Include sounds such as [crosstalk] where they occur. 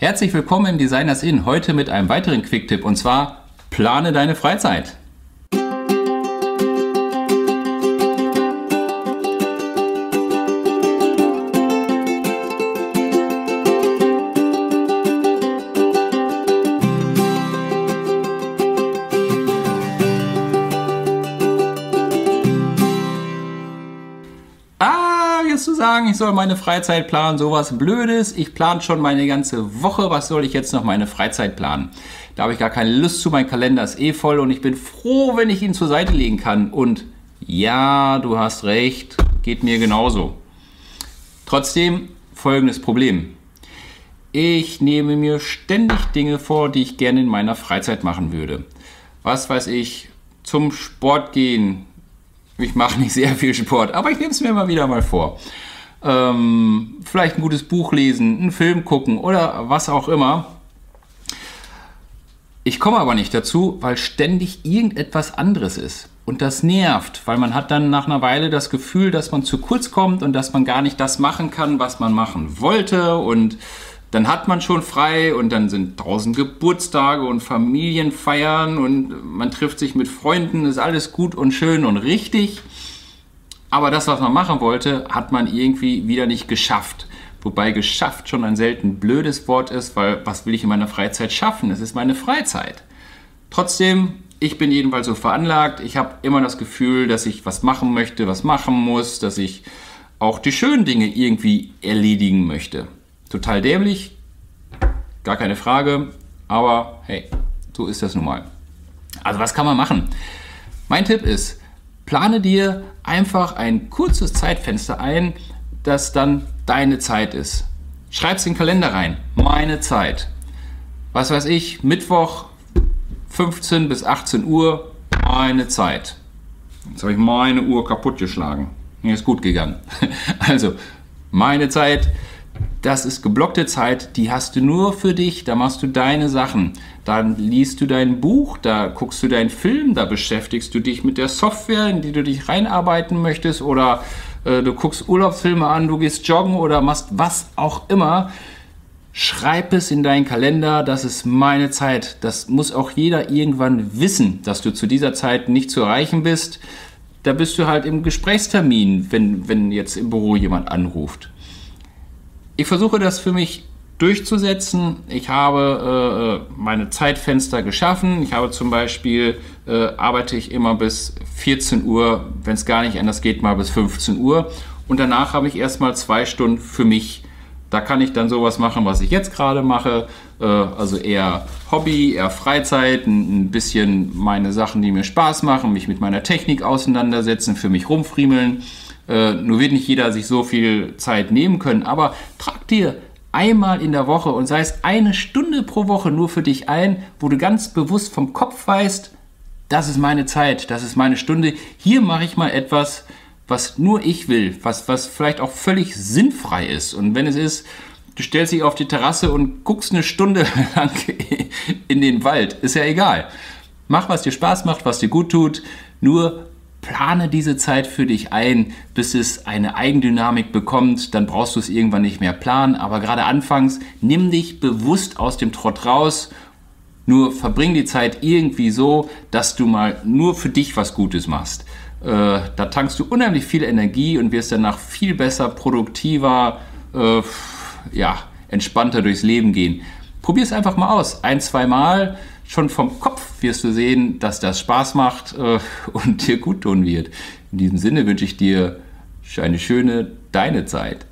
Herzlich willkommen im Designers Inn, heute mit einem weiteren Quick-Tipp und zwar plane deine Freizeit. Jetzt zu sagen, ich soll meine Freizeit planen, sowas Blödes. Ich plane schon meine ganze Woche. Was soll ich jetzt noch meine Freizeit planen? Da habe ich gar keine Lust zu. Mein Kalender ist eh voll und ich bin froh, wenn ich ihn zur Seite legen kann. Und ja, du hast recht, geht mir genauso. Trotzdem folgendes Problem. Ich nehme mir ständig Dinge vor, die ich gerne in meiner Freizeit machen würde. Was weiß ich, zum Sport gehen, ich mache nicht sehr viel Sport, aber ich nehme es mir immer wieder mal vor. Ähm, vielleicht ein gutes Buch lesen, einen Film gucken oder was auch immer. Ich komme aber nicht dazu, weil ständig irgendetwas anderes ist. Und das nervt, weil man hat dann nach einer Weile das Gefühl, dass man zu kurz kommt und dass man gar nicht das machen kann, was man machen wollte. Und dann hat man schon frei und dann sind tausend Geburtstage und Familienfeiern und man trifft sich mit Freunden, ist alles gut und schön und richtig. Aber das, was man machen wollte, hat man irgendwie wieder nicht geschafft. Wobei geschafft schon ein selten blödes Wort ist, weil was will ich in meiner Freizeit schaffen? Es ist meine Freizeit. Trotzdem, ich bin jedenfalls so veranlagt. Ich habe immer das Gefühl, dass ich was machen möchte, was machen muss, dass ich auch die schönen Dinge irgendwie erledigen möchte. Total dämlich, gar keine Frage, aber hey, so ist das nun mal. Also was kann man machen? Mein Tipp ist, plane dir einfach ein kurzes Zeitfenster ein, das dann deine Zeit ist. Schreib es in den Kalender rein, meine Zeit. Was weiß ich, Mittwoch 15 bis 18 Uhr, meine Zeit. Jetzt habe ich meine Uhr kaputt geschlagen. Mir ist gut gegangen. [laughs] Also, meine Zeit das ist geblockte Zeit, die hast du nur für dich, da machst du deine Sachen. Dann liest du dein Buch, da guckst du deinen Film, da beschäftigst du dich mit der Software, in die du dich reinarbeiten möchtest oder äh, du guckst Urlaubsfilme an, du gehst joggen oder machst was auch immer. Schreib es in deinen Kalender, das ist meine Zeit. Das muss auch jeder irgendwann wissen, dass du zu dieser Zeit nicht zu erreichen bist. Da bist du halt im Gesprächstermin, wenn, wenn jetzt im Büro jemand anruft. Ich versuche das für mich durchzusetzen. Ich habe äh, meine Zeitfenster geschaffen. Ich habe zum Beispiel, äh, arbeite ich immer bis 14 Uhr, wenn es gar nicht anders geht, mal bis 15 Uhr. Und danach habe ich erstmal zwei Stunden für mich. Da kann ich dann sowas machen, was ich jetzt gerade mache. Äh, also eher Hobby, eher Freizeit, ein, ein bisschen meine Sachen, die mir Spaß machen, mich mit meiner Technik auseinandersetzen, für mich rumfriemeln. Äh, nur wird nicht jeder sich so viel Zeit nehmen können, aber dir einmal in der Woche und sei es eine Stunde pro Woche nur für dich ein, wo du ganz bewusst vom Kopf weißt, das ist meine Zeit, das ist meine Stunde. Hier mache ich mal etwas, was nur ich will, was, was vielleicht auch völlig sinnfrei ist. Und wenn es ist, du stellst dich auf die Terrasse und guckst eine Stunde [laughs] lang in den Wald, ist ja egal. Mach, was dir Spaß macht, was dir gut tut. Nur plane diese Zeit für dich ein, bis es eine Eigendynamik bekommt. Dann brauchst du es irgendwann nicht mehr planen. Aber gerade anfangs nimm dich bewusst aus dem Trott raus. Nur verbring die Zeit irgendwie so, dass du mal nur für dich was Gutes machst. Äh, da tankst du unheimlich viel Energie und wirst danach viel besser, produktiver, äh, ja, entspannter durchs Leben gehen. Probier es einfach mal aus. Ein, zwei Mal schon vom Kopf wirst du sehen, dass das Spaß macht äh, und [laughs] dir gut tun wird. In diesem Sinne wünsche ich dir eine schöne deine Zeit.